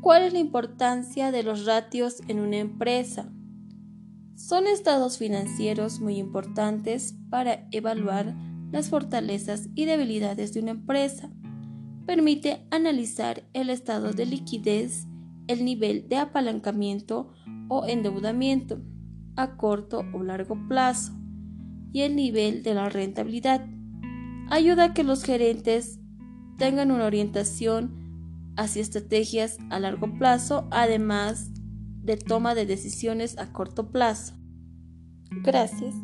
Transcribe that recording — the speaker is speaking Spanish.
¿Cuál es la importancia de los ratios en una empresa? Son estados financieros muy importantes para evaluar las fortalezas y debilidades de una empresa. Permite analizar el estado de liquidez, el nivel de apalancamiento o endeudamiento a corto o largo plazo y el nivel de la rentabilidad. Ayuda a que los gerentes tengan una orientación hacia estrategias a largo plazo, además de toma de decisiones a corto plazo. Gracias.